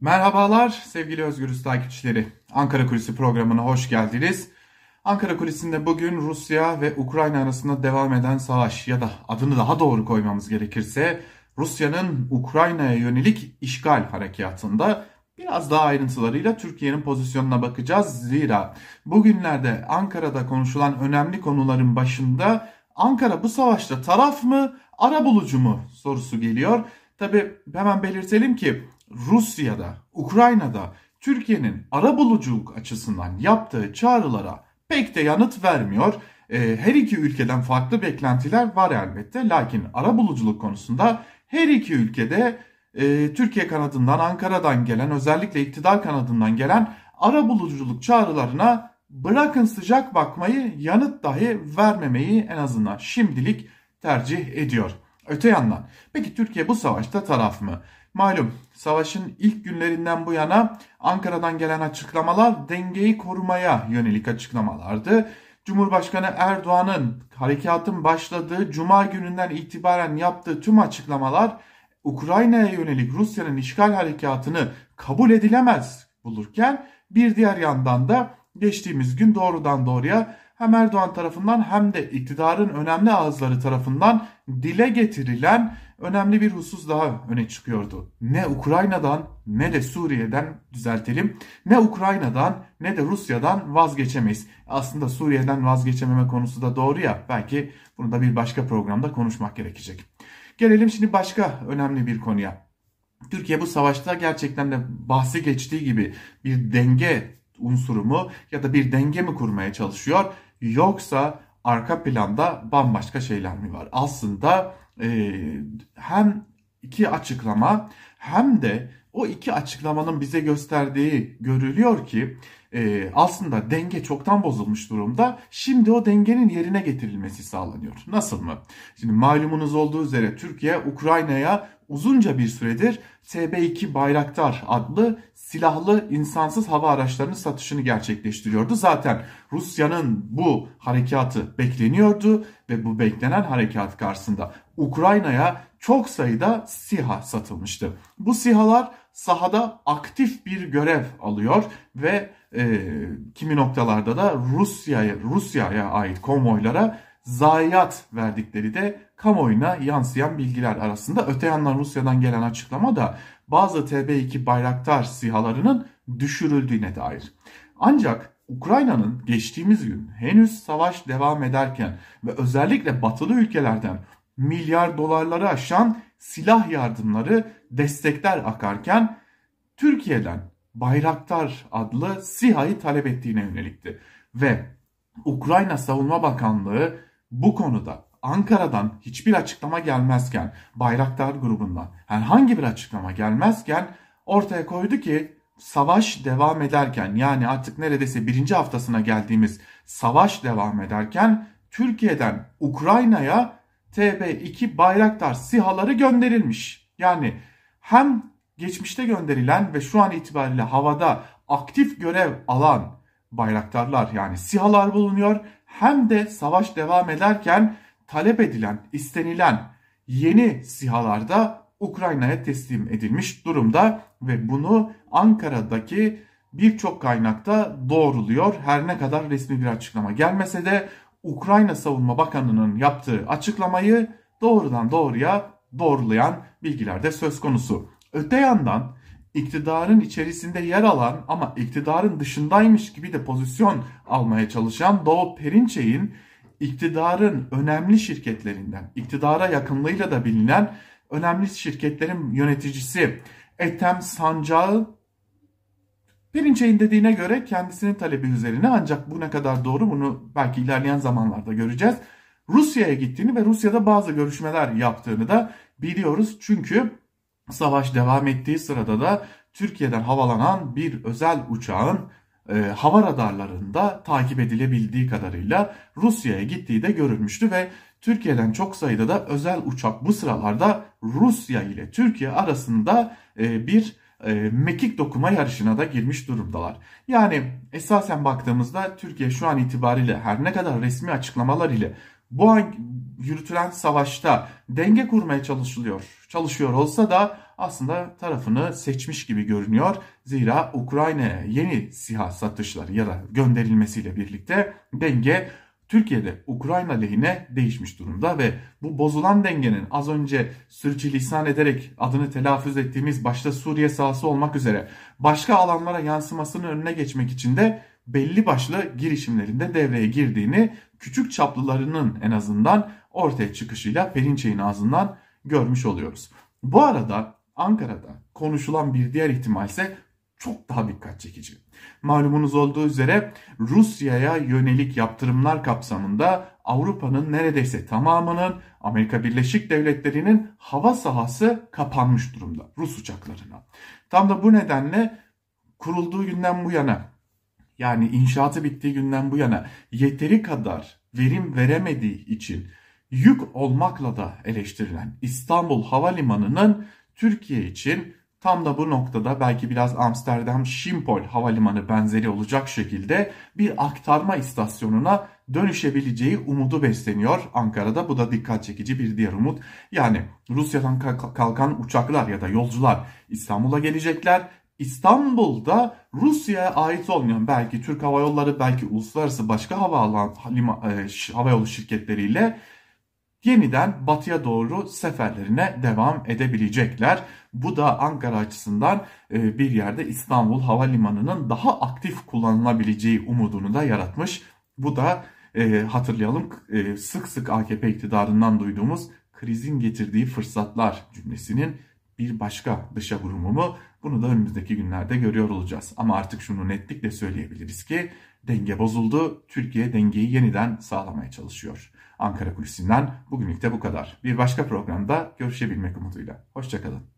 Merhabalar sevgili Özgürüz takipçileri. Ankara Kulisi programına hoş geldiniz. Ankara Kulisi'nde bugün Rusya ve Ukrayna arasında devam eden savaş ya da adını daha doğru koymamız gerekirse Rusya'nın Ukrayna'ya yönelik işgal harekatında biraz daha ayrıntılarıyla Türkiye'nin pozisyonuna bakacağız. Zira bugünlerde Ankara'da konuşulan önemli konuların başında Ankara bu savaşta taraf mı, ara bulucu mu sorusu geliyor. Tabi hemen belirtelim ki Rusya'da, Ukrayna'da Türkiye'nin ara buluculuk açısından yaptığı çağrılara pek de yanıt vermiyor. Ee, her iki ülkeden farklı beklentiler var elbette. Lakin ara buluculuk konusunda her iki ülkede e, Türkiye kanadından, Ankara'dan gelen özellikle iktidar kanadından gelen ara buluculuk çağrılarına bırakın sıcak bakmayı yanıt dahi vermemeyi en azından şimdilik tercih ediyor. Öte yandan peki Türkiye bu savaşta taraf mı? Malum savaşın ilk günlerinden bu yana Ankara'dan gelen açıklamalar dengeyi korumaya yönelik açıklamalardı. Cumhurbaşkanı Erdoğan'ın harekatın başladığı cuma gününden itibaren yaptığı tüm açıklamalar Ukrayna'ya yönelik Rusya'nın işgal harekatını kabul edilemez bulurken bir diğer yandan da geçtiğimiz gün doğrudan doğruya hem Erdoğan tarafından hem de iktidarın önemli ağızları tarafından dile getirilen önemli bir husus daha öne çıkıyordu. Ne Ukrayna'dan ne de Suriye'den düzeltelim. Ne Ukrayna'dan ne de Rusya'dan vazgeçemeyiz. Aslında Suriye'den vazgeçememe konusu da doğru ya. Belki bunu da bir başka programda konuşmak gerekecek. Gelelim şimdi başka önemli bir konuya. Türkiye bu savaşta gerçekten de bahsi geçtiği gibi bir denge unsuru mu ya da bir denge mi kurmaya çalışıyor yoksa arka planda bambaşka şeyler mi var? Aslında e, hem iki açıklama hem de o iki açıklamanın bize gösterdiği görülüyor ki e, aslında denge çoktan bozulmuş durumda. Şimdi o dengenin yerine getirilmesi sağlanıyor. Nasıl mı? Şimdi malumunuz olduğu üzere Türkiye Ukrayna'ya uzunca bir süredir TB2 Bayraktar adlı silahlı insansız hava araçlarının satışını gerçekleştiriyordu. Zaten Rusya'nın bu harekatı bekleniyordu ve bu beklenen harekat karşısında Ukrayna'ya çok sayıda SİHA satılmıştı. Bu SİHA'lar sahada aktif bir görev alıyor ve e, kimi noktalarda da Rusya'ya Rusya'ya ait konvoylara zayiat verdikleri de kamuoyuna yansıyan bilgiler arasında. Öte yandan Rusya'dan gelen açıklama da bazı TB2 Bayraktar sihalarının düşürüldüğüne dair. Ancak Ukrayna'nın geçtiğimiz gün henüz savaş devam ederken ve özellikle batılı ülkelerden milyar dolarları aşan silah yardımları, destekler akarken Türkiye'den Bayraktar adlı SİHA'yı talep ettiğine yönelikti. Ve Ukrayna Savunma Bakanlığı bu konuda Ankara'dan hiçbir açıklama gelmezken, Bayraktar grubundan herhangi bir açıklama gelmezken ortaya koydu ki savaş devam ederken yani artık neredeyse birinci haftasına geldiğimiz savaş devam ederken Türkiye'den Ukrayna'ya TB2 Bayraktar sihaları gönderilmiş. Yani hem geçmişte gönderilen ve şu an itibariyle havada aktif görev alan bayraktarlar yani sihalar bulunuyor hem de savaş devam ederken talep edilen, istenilen yeni sihalar da Ukrayna'ya teslim edilmiş durumda ve bunu Ankara'daki birçok kaynakta doğruluyor. Her ne kadar resmi bir açıklama gelmese de Ukrayna Savunma Bakanı'nın yaptığı açıklamayı doğrudan doğruya doğrulayan bilgiler de söz konusu. Öte yandan iktidarın içerisinde yer alan ama iktidarın dışındaymış gibi de pozisyon almaya çalışan Doğu Perinçek'in iktidarın önemli şirketlerinden, iktidara yakınlığıyla da bilinen önemli şirketlerin yöneticisi Ethem Sancağı Perinçek'in dediğine göre kendisinin talebi üzerine ancak bu ne kadar doğru bunu belki ilerleyen zamanlarda göreceğiz. Rusya'ya gittiğini ve Rusya'da bazı görüşmeler yaptığını da biliyoruz. Çünkü savaş devam ettiği sırada da Türkiye'den havalanan bir özel uçağın e, hava radarlarında takip edilebildiği kadarıyla Rusya'ya gittiği de görülmüştü ve Türkiye'den çok sayıda da özel uçak bu sıralarda Rusya ile Türkiye arasında e, bir e, mekik dokuma yarışına da girmiş durumdalar. Yani esasen baktığımızda Türkiye şu an itibariyle her ne kadar resmi açıklamalar ile bu an yürütülen savaşta denge kurmaya çalışılıyor çalışıyor olsa da aslında tarafını seçmiş gibi görünüyor. Zira Ukrayna'ya yeni SİHA satışları ya da gönderilmesiyle birlikte denge Türkiye'de Ukrayna lehine değişmiş durumda ve bu bozulan dengenin az önce sürçülisan ederek adını telaffuz ettiğimiz başta Suriye sahası olmak üzere başka alanlara yansımasının önüne geçmek için de belli başlı girişimlerinde devreye girdiğini küçük çaplılarının en azından ortaya çıkışıyla Perinçey'in ağzından görmüş oluyoruz. Bu arada Ankara'da konuşulan bir diğer ihtimal ise çok daha dikkat çekici. Malumunuz olduğu üzere Rusya'ya yönelik yaptırımlar kapsamında Avrupa'nın neredeyse tamamının Amerika Birleşik Devletleri'nin hava sahası kapanmış durumda Rus uçaklarına. Tam da bu nedenle kurulduğu günden bu yana yani inşaatı bittiği günden bu yana yeteri kadar verim veremediği için yük olmakla da eleştirilen İstanbul Havalimanı'nın Türkiye için tam da bu noktada belki biraz Amsterdam Schiphol Havalimanı benzeri olacak şekilde bir aktarma istasyonuna dönüşebileceği umudu besleniyor Ankara'da. Bu da dikkat çekici bir diğer umut. Yani Rusya'dan kalkan uçaklar ya da yolcular İstanbul'a gelecekler İstanbul'da Rusya'ya ait olmayan belki Türk Hava Yolları belki uluslararası başka hava, e, hava yolu şirketleriyle yeniden batıya doğru seferlerine devam edebilecekler. Bu da Ankara açısından e, bir yerde İstanbul Havalimanı'nın daha aktif kullanılabileceği umudunu da yaratmış. Bu da e, hatırlayalım e, sık sık AKP iktidarından duyduğumuz krizin getirdiği fırsatlar cümlesinin bir başka dışa vurumu mu? Bunu da önümüzdeki günlerde görüyor olacağız. Ama artık şunu netlikle söyleyebiliriz ki denge bozuldu. Türkiye dengeyi yeniden sağlamaya çalışıyor. Ankara Kulisi'nden bugünlük de bu kadar. Bir başka programda görüşebilmek umuduyla. Hoşçakalın.